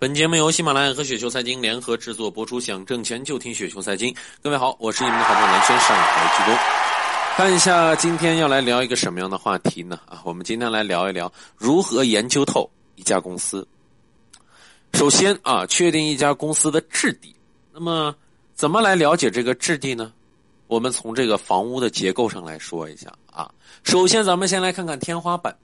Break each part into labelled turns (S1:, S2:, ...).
S1: 本节目由喜马拉雅和雪球财经联合制作播出，想挣钱就听雪球财经。各位好，我是你们的好朋友蓝轩，上海鞠躬。看一下今天要来聊一个什么样的话题呢？啊，我们今天来聊一聊如何研究透一家公司。首先啊，确定一家公司的质地。那么，怎么来了解这个质地呢？我们从这个房屋的结构上来说一下啊。首先，咱们先来看看天花板。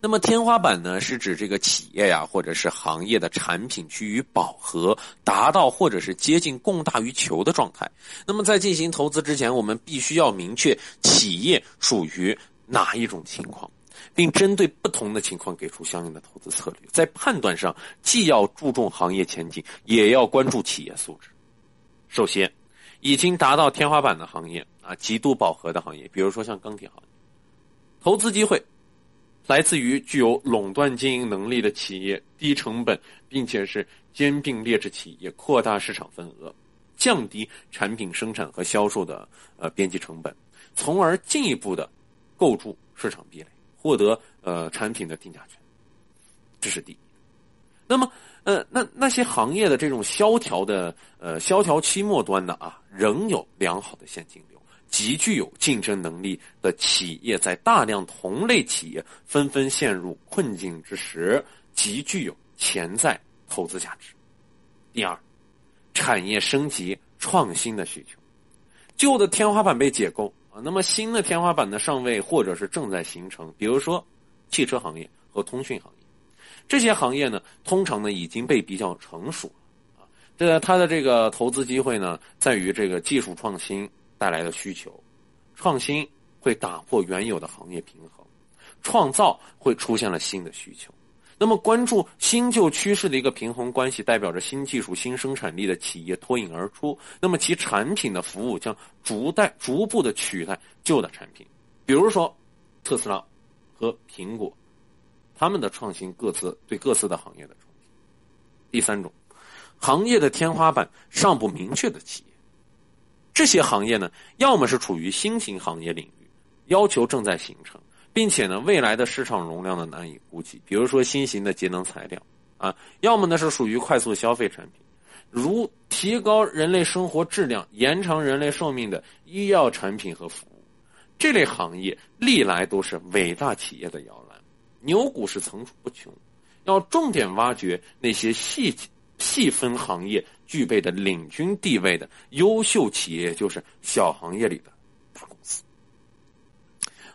S1: 那么天花板呢，是指这个企业呀，或者是行业的产品趋于饱和，达到或者是接近供大于求的状态。那么在进行投资之前，我们必须要明确企业属于哪一种情况，并针对不同的情况给出相应的投资策略。在判断上，既要注重行业前景，也要关注企业素质。首先，已经达到天花板的行业啊，极度饱和的行业，比如说像钢铁行业，投资机会。来自于具有垄断经营能力的企业，低成本，并且是兼并劣质企业，扩大市场份额，降低产品生产和销售的呃边际成本，从而进一步的构筑市场壁垒，获得呃产品的定价权。这是第一。那么呃那那些行业的这种萧条的呃萧条期末端的啊，仍有良好的现金流。极具有竞争能力的企业，在大量同类企业纷纷陷入困境之时，极具有潜在投资价值。第二，产业升级创新的需求，旧的天花板被解构啊，那么新的天花板呢尚未或者是正在形成。比如说汽车行业和通讯行业，这些行业呢，通常呢已经被比较成熟啊，这它的这个投资机会呢，在于这个技术创新。带来的需求，创新会打破原有的行业平衡，创造会出现了新的需求。那么，关注新旧趋势的一个平衡关系，代表着新技术、新生产力的企业脱颖而出。那么，其产品的服务将逐代逐步的取代旧的产品。比如说，特斯拉和苹果，他们的创新各自对各自的行业的冲击。第三种，行业的天花板尚不明确的企业。这些行业呢，要么是处于新型行业领域，要求正在形成，并且呢，未来的市场容量呢难以估计。比如说新型的节能材料啊，要么呢是属于快速消费产品，如提高人类生活质量、延长人类寿命的医药产品和服务。这类行业历来都是伟大企业的摇篮，牛股是层出不穷。要重点挖掘那些细细分行业。具备的领军地位的优秀企业，就是小行业里的大公司。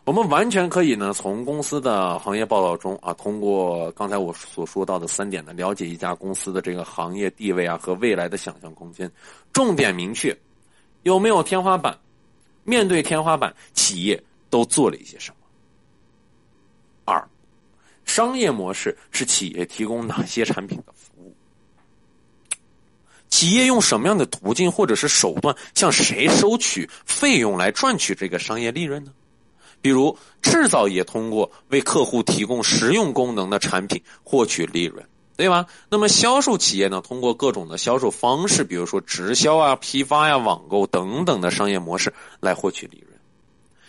S1: 我们完全可以呢，从公司的行业报道中啊，通过刚才我所说到的三点呢，了解一家公司的这个行业地位啊和未来的想象空间。重点明确，有没有天花板？面对天花板，企业都做了一些什么？二，商业模式是企业提供哪些产品的服务？企业用什么样的途径或者是手段向谁收取费用来赚取这个商业利润呢？比如制造业通过为客户提供实用功能的产品获取利润，对吧？那么销售企业呢，通过各种的销售方式，比如说直销啊、批发呀、网购等等的商业模式来获取利润。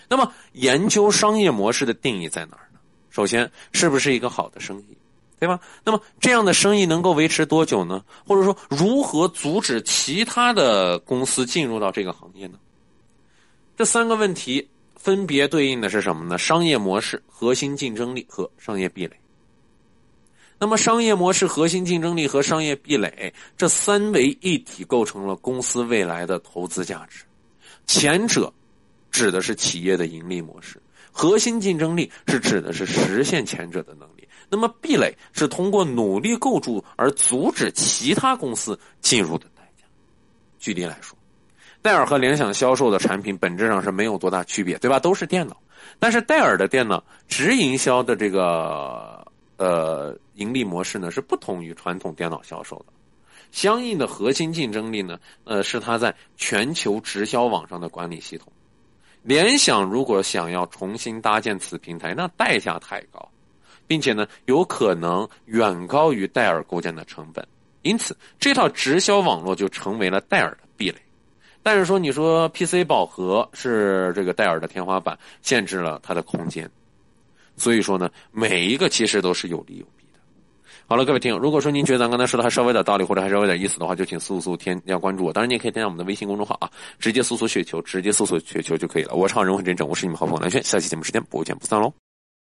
S1: 那么研究商业模式的定义在哪儿呢？首先，是不是一个好的生意？对吧？那么这样的生意能够维持多久呢？或者说，如何阻止其他的公司进入到这个行业呢？这三个问题分别对应的是什么呢？商业模式、核心竞争力和商业壁垒。那么，商业模式、核心竞争力和商业壁垒这三维一体构成了公司未来的投资价值。前者指的是企业的盈利模式，核心竞争力是指的是实现前者的能力。那么壁垒是通过努力构筑而阻止其他公司进入的代价。举例来说，戴尔和联想销售的产品本质上是没有多大区别，对吧？都是电脑，但是戴尔的电脑直营销的这个呃盈利模式呢是不同于传统电脑销售的，相应的核心竞争力呢呃是它在全球直销网上的管理系统。联想如果想要重新搭建此平台，那代价太高。并且呢，有可能远高于戴尔构建的成本，因此这套直销网络就成为了戴尔的壁垒。但是说，你说 PC 饱和是这个戴尔的天花板，限制了它的空间。所以说呢，每一个其实都是有利有弊的。好了，各位听友，如果说您觉得咱刚才说的还稍微有点道理，或者还稍微有点意思的话，就请速速添加关注我。当然，你也可以添加我们的微信公众号啊，直接搜索雪球，直接搜索雪球就可以了。我是好人很真诚，我是你们好朋友蓝轩，下期节目时间不见不散喽。